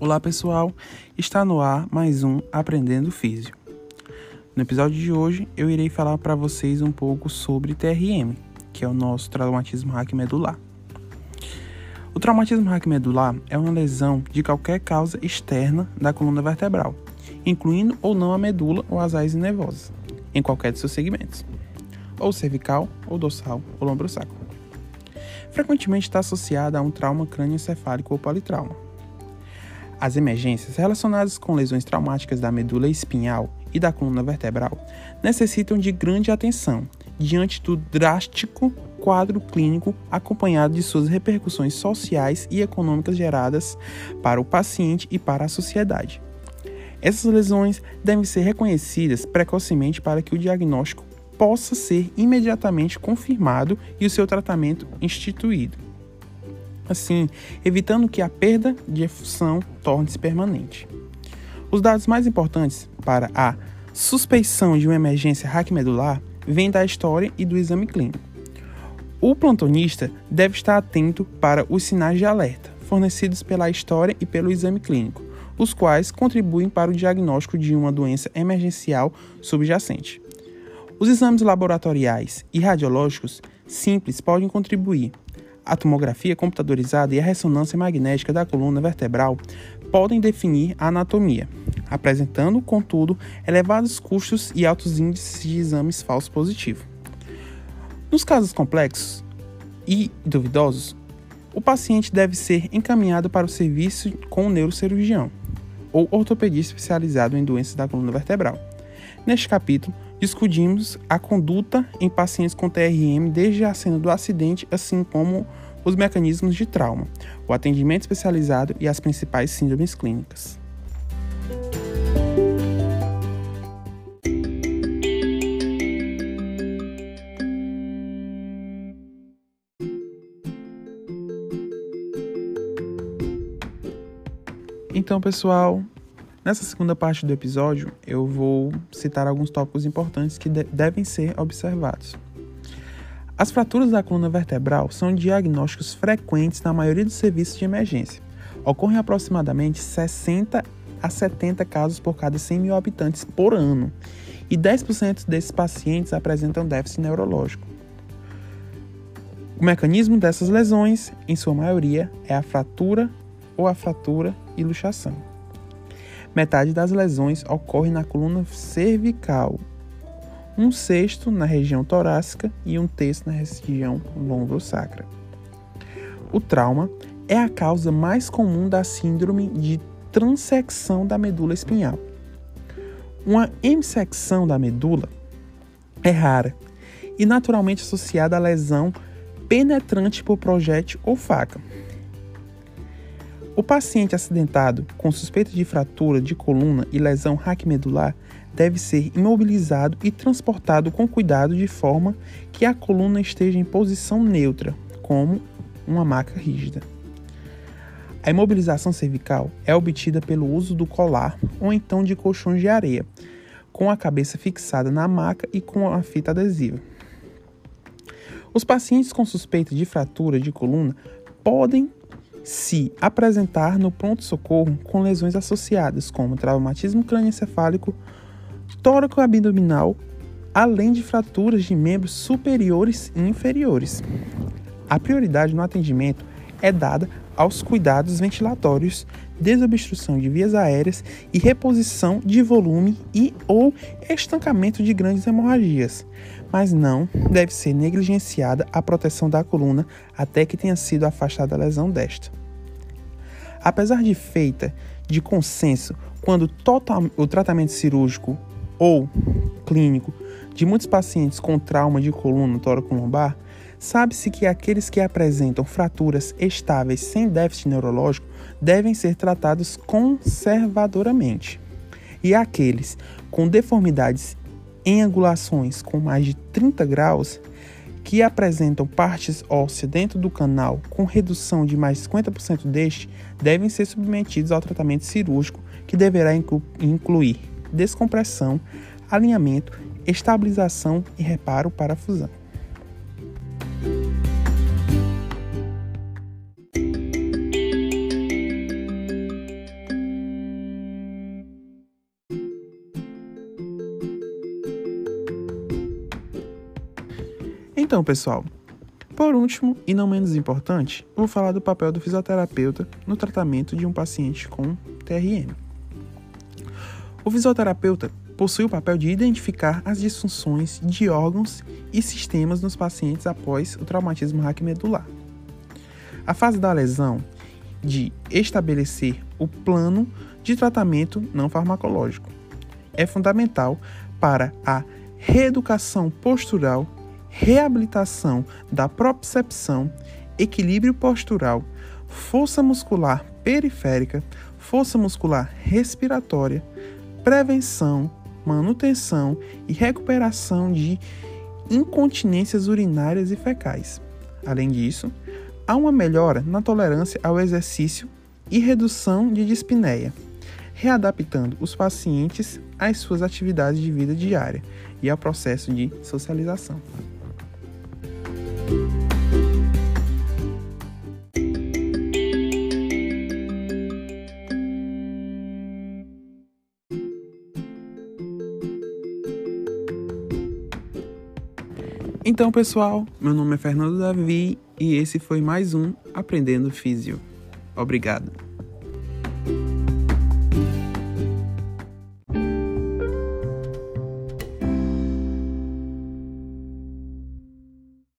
Olá pessoal, está no ar mais um Aprendendo Físio. No episódio de hoje eu irei falar para vocês um pouco sobre TRM, que é o nosso traumatismo raquimedular. O traumatismo raquimedular é uma lesão de qualquer causa externa da coluna vertebral, incluindo ou não a medula ou as raízes nervosas, em qualquer de seus segmentos, ou cervical, ou dorsal, ou lombrosacro. Frequentemente está associada a um trauma crânioencefálico ou politrauma as emergências relacionadas com lesões traumáticas da medula espinhal e da coluna vertebral necessitam de grande atenção diante do drástico quadro clínico acompanhado de suas repercussões sociais e econômicas geradas para o paciente e para a sociedade. Essas lesões devem ser reconhecidas precocemente para que o diagnóstico possa ser imediatamente confirmado e o seu tratamento instituído assim evitando que a perda de efusão torne-se permanente. Os dados mais importantes para a suspeição de uma emergência raquimedular vêm da história e do exame clínico. O plantonista deve estar atento para os sinais de alerta fornecidos pela história e pelo exame clínico, os quais contribuem para o diagnóstico de uma doença emergencial subjacente. Os exames laboratoriais e radiológicos simples podem contribuir, a tomografia computadorizada e a ressonância magnética da coluna vertebral podem definir a anatomia, apresentando, contudo, elevados custos e altos índices de exames falsos positivos. Nos casos complexos e duvidosos, o paciente deve ser encaminhado para o serviço com o neurocirurgião ou ortopedista especializado em doenças da coluna vertebral. Neste capítulo, discutimos a conduta em pacientes com TRM desde a cena do acidente, assim como os mecanismos de trauma, o atendimento especializado e as principais síndromes clínicas. Então, pessoal, nessa segunda parte do episódio eu vou citar alguns tópicos importantes que de devem ser observados. As fraturas da coluna vertebral são diagnósticos frequentes na maioria dos serviços de emergência. Ocorrem aproximadamente 60 a 70 casos por cada 100 mil habitantes por ano, e 10% desses pacientes apresentam déficit neurológico. O mecanismo dessas lesões, em sua maioria, é a fratura ou a fratura e luxação. Metade das lesões ocorre na coluna cervical, um sexto na região torácica e um terço na região lombro-sacra. O trauma é a causa mais comum da síndrome de transecção da medula espinhal. Uma hemissecção da medula é rara e naturalmente associada à lesão penetrante por projétil ou faca. O paciente acidentado com suspeita de fratura de coluna e lesão raquimedular deve ser imobilizado e transportado com cuidado de forma que a coluna esteja em posição neutra, como uma maca rígida. A imobilização cervical é obtida pelo uso do colar ou então de colchões de areia, com a cabeça fixada na maca e com a fita adesiva. Os pacientes com suspeita de fratura de coluna podem se apresentar no pronto-socorro com lesões associadas, como traumatismo crânioencefálico, tóraco abdominal, além de fraturas de membros superiores e inferiores. A prioridade no atendimento é dada aos cuidados ventilatórios, desobstrução de vias aéreas e reposição de volume e ou estancamento de grandes hemorragias, mas não deve ser negligenciada a proteção da coluna até que tenha sido afastada a lesão desta. Apesar de feita de consenso quando total, o tratamento cirúrgico ou clínico de muitos pacientes com trauma de coluna tóraco-lombar, sabe-se que aqueles que apresentam fraturas estáveis sem déficit neurológico devem ser tratados conservadoramente. E aqueles com deformidades em angulações com mais de 30 graus que apresentam partes ósseas dentro do canal com redução de mais de 50% deste devem ser submetidos ao tratamento cirúrgico que deverá incluir descompressão, alinhamento, estabilização e reparo para a fusão. Então, pessoal, por último e não menos importante, vou falar do papel do fisioterapeuta no tratamento de um paciente com TRM. O fisioterapeuta possui o papel de identificar as disfunções de órgãos e sistemas nos pacientes após o traumatismo raquimedular. A fase da lesão de estabelecer o plano de tratamento não farmacológico é fundamental para a reeducação postural, reabilitação da propriocepção, equilíbrio postural, força muscular periférica, força muscular respiratória, prevenção, manutenção e recuperação de incontinências urinárias e fecais. Além disso, há uma melhora na tolerância ao exercício e redução de dispneia, readaptando os pacientes às suas atividades de vida diária e ao processo de socialização. Então, pessoal, meu nome é Fernando Davi e esse foi mais um Aprendendo Físio. Obrigado.